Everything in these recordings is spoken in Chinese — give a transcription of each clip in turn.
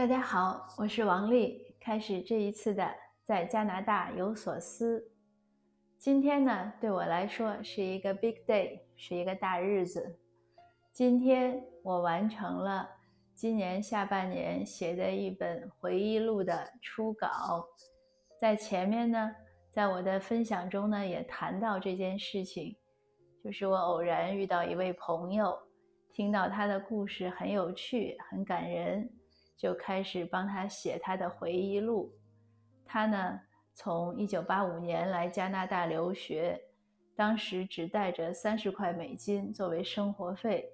大家好，我是王丽。开始这一次的在加拿大有所思。今天呢，对我来说是一个 big day，是一个大日子。今天我完成了今年下半年写的一本回忆录的初稿。在前面呢，在我的分享中呢，也谈到这件事情，就是我偶然遇到一位朋友，听到他的故事很有趣，很感人。就开始帮他写他的回忆录。他呢，从一九八五年来加拿大留学，当时只带着三十块美金作为生活费。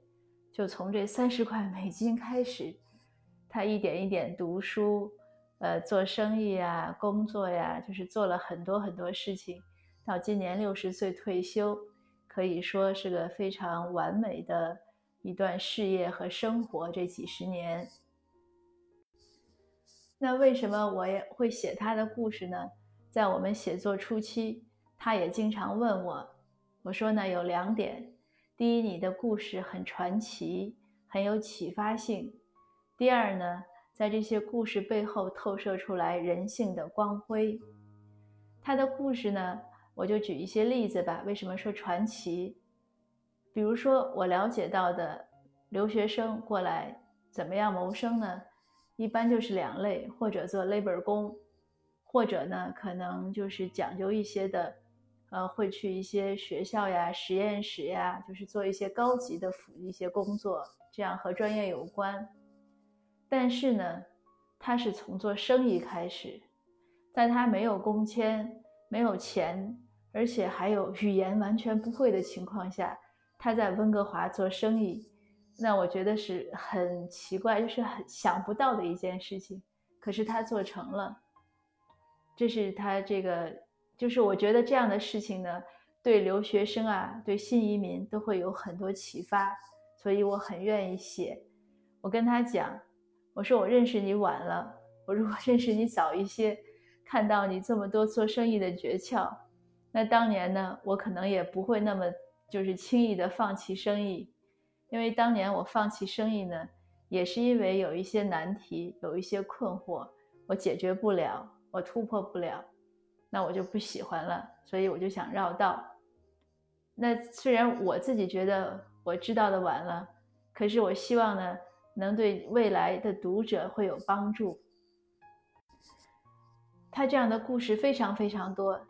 就从这三十块美金开始，他一点一点读书，呃，做生意呀，工作呀，就是做了很多很多事情。到今年六十岁退休，可以说是个非常完美的一段事业和生活。这几十年。那为什么我也会写他的故事呢？在我们写作初期，他也经常问我。我说呢，有两点：第一，你的故事很传奇，很有启发性；第二呢，在这些故事背后透射出来人性的光辉。他的故事呢，我就举一些例子吧。为什么说传奇？比如说，我了解到的留学生过来怎么样谋生呢？一般就是两类，或者做 labor 工，或者呢，可能就是讲究一些的，呃，会去一些学校呀、实验室呀，就是做一些高级的辅一些工作，这样和专业有关。但是呢，他是从做生意开始，在他没有工签、没有钱，而且还有语言完全不会的情况下，他在温哥华做生意。那我觉得是很奇怪，就是很想不到的一件事情，可是他做成了。这是他这个，就是我觉得这样的事情呢，对留学生啊，对新移民都会有很多启发，所以我很愿意写。我跟他讲，我说我认识你晚了，我如果认识你早一些，看到你这么多做生意的诀窍，那当年呢，我可能也不会那么就是轻易的放弃生意。因为当年我放弃生意呢，也是因为有一些难题，有一些困惑，我解决不了，我突破不了，那我就不喜欢了，所以我就想绕道。那虽然我自己觉得我知道的晚了，可是我希望呢，能对未来的读者会有帮助。他这样的故事非常非常多，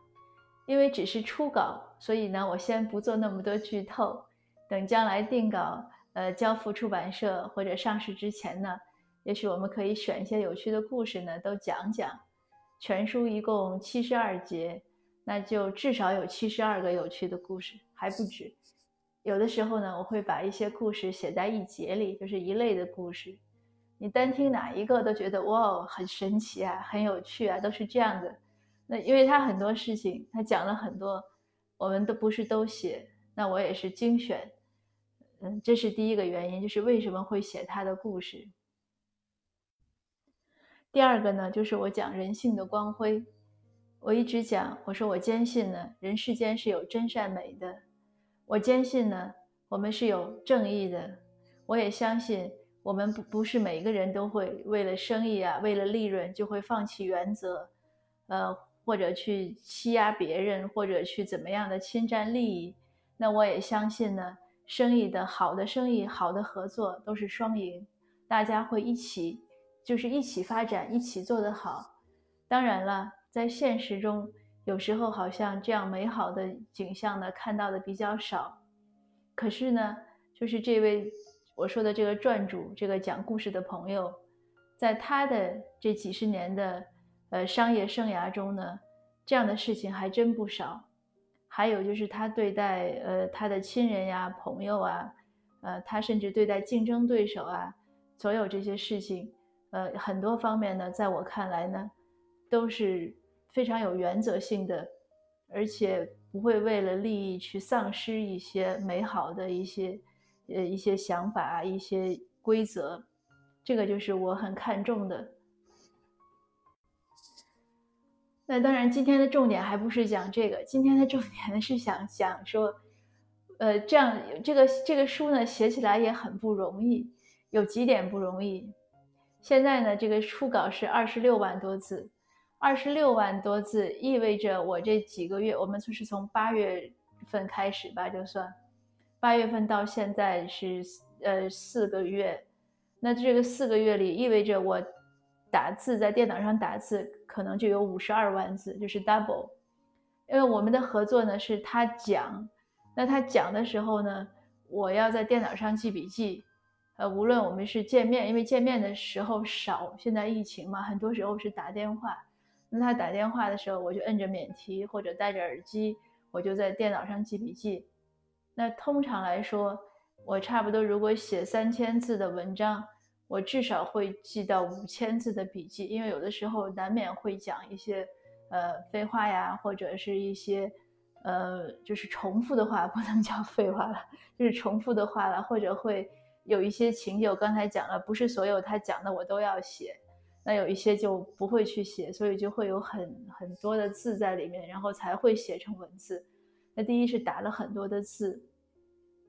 因为只是初稿，所以呢，我先不做那么多剧透。等将来定稿，呃，交付出版社或者上市之前呢，也许我们可以选一些有趣的故事呢，都讲讲。全书一共七十二节，那就至少有七十二个有趣的故事，还不止。有的时候呢，我会把一些故事写在一节里，就是一类的故事。你单听哪一个都觉得哇，很神奇啊，很有趣啊，都是这样的。那因为他很多事情，他讲了很多，我们都不是都写，那我也是精选。嗯，这是第一个原因，就是为什么会写他的故事。第二个呢，就是我讲人性的光辉。我一直讲，我说我坚信呢，人世间是有真善美的。我坚信呢，我们是有正义的。我也相信，我们不不是每一个人都会为了生意啊，为了利润就会放弃原则，呃，或者去欺压别人，或者去怎么样的侵占利益。那我也相信呢。生意的好的生意，好的合作都是双赢，大家会一起，就是一起发展，一起做得好。当然了，在现实中，有时候好像这样美好的景象呢，看到的比较少。可是呢，就是这位我说的这个传主，这个讲故事的朋友，在他的这几十年的呃商业生涯中呢，这样的事情还真不少。还有就是他对待呃他的亲人呀、朋友啊，呃他甚至对待竞争对手啊，所有这些事情，呃很多方面呢，在我看来呢，都是非常有原则性的，而且不会为了利益去丧失一些美好的一些呃一些想法啊、一些规则，这个就是我很看重的。那当然，今天的重点还不是讲这个。今天的重点呢是想讲说，呃，这样这个这个书呢写起来也很不容易，有几点不容易。现在呢，这个初稿是二十六万多字，二十六万多字意味着我这几个月，我们就是从八月份开始吧，就算八月份到现在是呃四个月，那这个四个月里意味着我打字在电脑上打字可能就有五十二万字，就是 double。因为我们的合作呢是他讲，那他讲的时候呢，我要在电脑上记笔记。呃，无论我们是见面，因为见面的时候少，现在疫情嘛，很多时候是打电话。那他打电话的时候，我就摁着免提或者戴着耳机，我就在电脑上记笔记。那通常来说，我差不多如果写三千字的文章，我至少会记到五千字的笔记，因为有的时候难免会讲一些呃废话呀，或者是一些呃就是重复的话，不能叫废话了，就是重复的话了，或者会。有一些情节我刚才讲了，不是所有他讲的我都要写，那有一些就不会去写，所以就会有很很多的字在里面，然后才会写成文字。那第一是打了很多的字，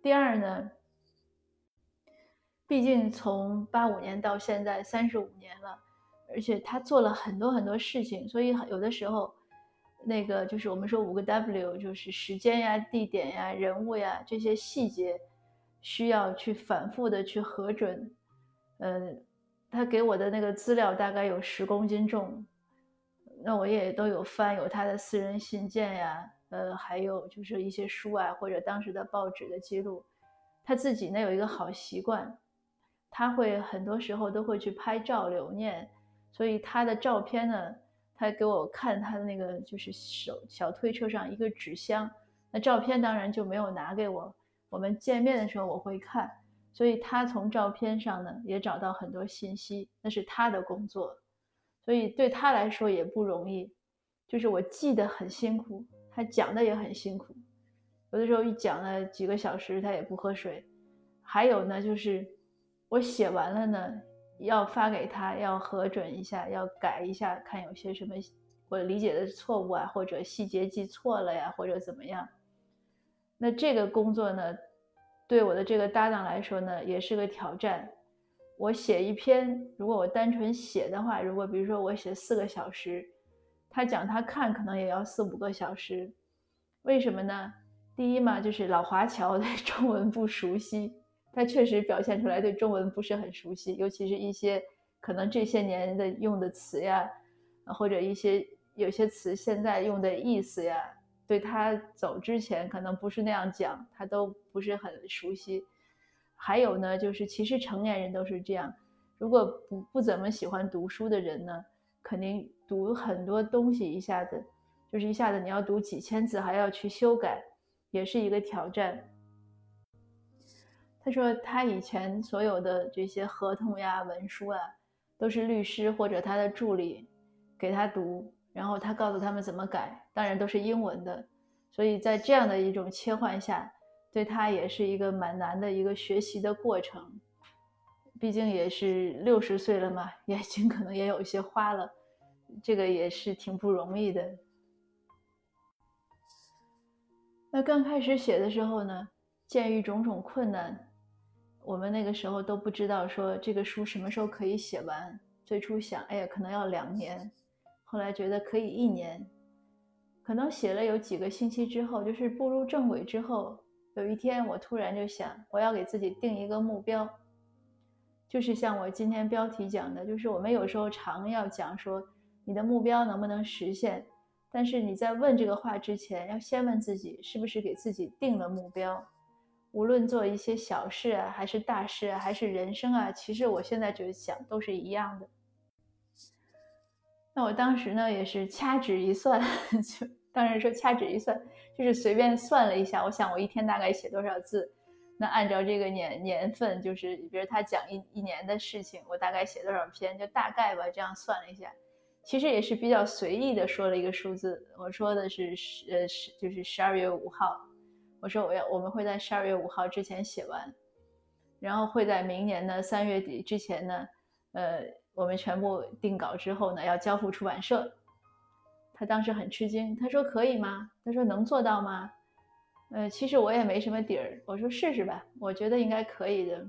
第二呢，毕竟从八五年到现在三十五年了，而且他做了很多很多事情，所以有的时候那个就是我们说五个 W，就是时间呀、地点呀、人物呀这些细节。需要去反复的去核准，呃，他给我的那个资料大概有十公斤重，那我也都有翻，有他的私人信件呀，呃，还有就是一些书啊，或者当时的报纸的记录。他自己呢有一个好习惯，他会很多时候都会去拍照留念，所以他的照片呢，他给我看他的那个就是手小推车上一个纸箱，那照片当然就没有拿给我。我们见面的时候我会看，所以他从照片上呢也找到很多信息，那是他的工作，所以对他来说也不容易。就是我记得很辛苦，他讲的也很辛苦，有的时候一讲了几个小时他也不喝水。还有呢，就是我写完了呢，要发给他，要核准一下，要改一下，看有些什么我理解的错误啊，或者细节记错了呀，或者怎么样。那这个工作呢，对我的这个搭档来说呢，也是个挑战。我写一篇，如果我单纯写的话，如果比如说我写四个小时，他讲他看可能也要四五个小时。为什么呢？第一嘛，就是老华侨 对中文不熟悉，他确实表现出来对中文不是很熟悉，尤其是一些可能这些年的用的词呀，或者一些有些词现在用的意思呀。对他走之前可能不是那样讲，他都不是很熟悉。还有呢，就是其实成年人都是这样，如果不不怎么喜欢读书的人呢，肯定读很多东西一下子就是一下子你要读几千字，还要去修改，也是一个挑战。他说他以前所有的这些合同呀、文书啊，都是律师或者他的助理给他读。然后他告诉他们怎么改，当然都是英文的，所以在这样的一种切换下，对他也是一个蛮难的一个学习的过程。毕竟也是六十岁了嘛，眼睛可能也有一些花了，这个也是挺不容易的。那刚开始写的时候呢，鉴于种种困难，我们那个时候都不知道说这个书什么时候可以写完。最初想，哎呀，可能要两年。后来觉得可以一年，可能写了有几个星期之后，就是步入正轨之后，有一天我突然就想，我要给自己定一个目标，就是像我今天标题讲的，就是我们有时候常要讲说你的目标能不能实现，但是你在问这个话之前，要先问自己是不是给自己定了目标，无论做一些小事啊，还是大事啊，还是人生啊，其实我现在就想都是一样的。那我当时呢也是掐指一算，就当然说掐指一算，就是随便算了一下。我想我一天大概写多少字，那按照这个年年份，就是比如他讲一一年的事情，我大概写多少篇，就大概吧，这样算了一下。其实也是比较随意的说了一个数字，我说的是十呃十就是十二月五号，我说我要我们会在十二月五号之前写完，然后会在明年的三月底之前呢，呃。我们全部定稿之后呢，要交付出版社。他当时很吃惊，他说：“可以吗？”他说：“能做到吗？”呃，其实我也没什么底儿，我说试试吧，我觉得应该可以的。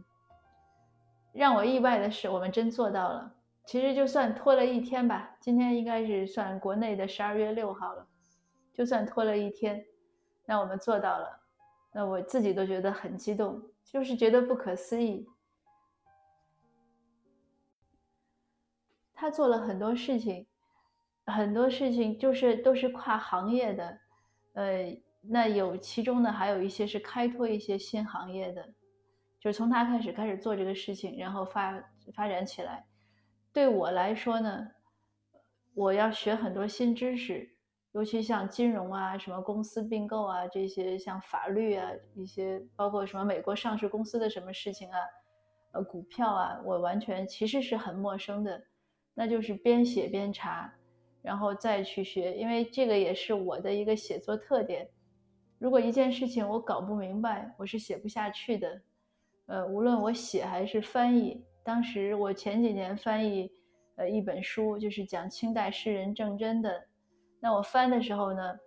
让我意外的是，我们真做到了。其实就算拖了一天吧，今天应该是算国内的十二月六号了，就算拖了一天，那我们做到了，那我自己都觉得很激动，就是觉得不可思议。他做了很多事情，很多事情就是都是跨行业的，呃，那有其中呢还有一些是开拓一些新行业的，就是从他开始开始做这个事情，然后发发展起来。对我来说呢，我要学很多新知识，尤其像金融啊、什么公司并购啊这些，像法律啊一些，包括什么美国上市公司的什么事情啊，呃，股票啊，我完全其实是很陌生的。那就是边写边查，然后再去学，因为这个也是我的一个写作特点。如果一件事情我搞不明白，我是写不下去的。呃，无论我写还是翻译。当时我前几年翻译，呃，一本书就是讲清代诗人郑珍的。那我翻的时候呢，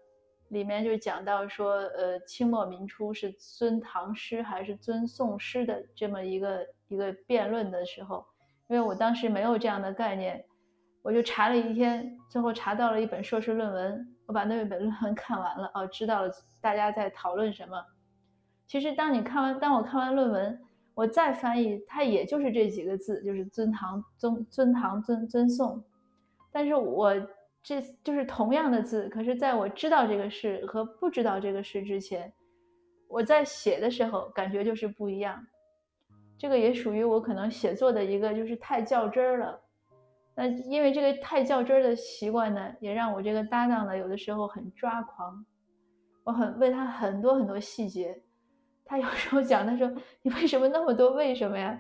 里面就讲到说，呃，清末民初是尊唐诗还是尊宋诗的这么一个一个辩论的时候，因为我当时没有这样的概念，我就查了一天，最后查到了一本硕士论文，我把那本论文 看完了，哦，知道了大家在讨论什么。其实当你看完，当我看完论文。我再翻译，它也就是这几个字，就是尊唐尊尊唐尊尊宋。但是我这就是同样的字，可是在我知道这个事和不知道这个事之前，我在写的时候感觉就是不一样。这个也属于我可能写作的一个，就是太较真儿了。那因为这个太较真儿的习惯呢，也让我这个搭档呢有的时候很抓狂，我很问他很多很多细节。他有时候讲，他说：“你为什么那么多为什么呀？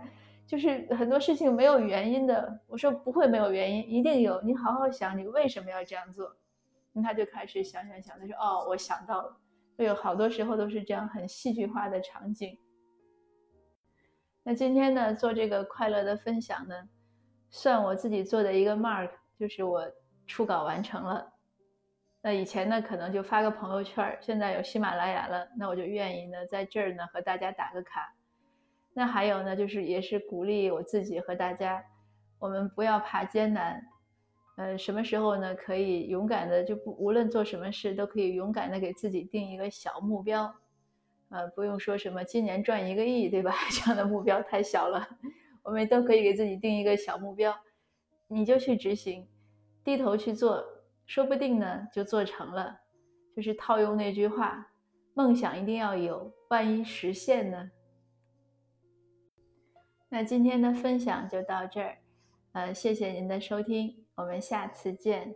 就是很多事情没有原因的。”我说：“不会没有原因，一定有。你好好想，你为什么要这样做？”那他就开始想想想，他说：“哦，我想到了。”会有好多时候都是这样很戏剧化的场景。那今天呢，做这个快乐的分享呢，算我自己做的一个 mark，就是我初稿完成了。那以前呢，可能就发个朋友圈现在有喜马拉雅了，那我就愿意呢，在这儿呢和大家打个卡。那还有呢，就是也是鼓励我自己和大家，我们不要怕艰难，呃，什么时候呢，可以勇敢的就不无论做什么事都可以勇敢的给自己定一个小目标，呃，不用说什么今年赚一个亿，对吧？这样的目标太小了，我们都可以给自己定一个小目标，你就去执行，低头去做。说不定呢，就做成了。就是套用那句话，梦想一定要有，万一实现呢？那今天的分享就到这儿，呃，谢谢您的收听，我们下次见。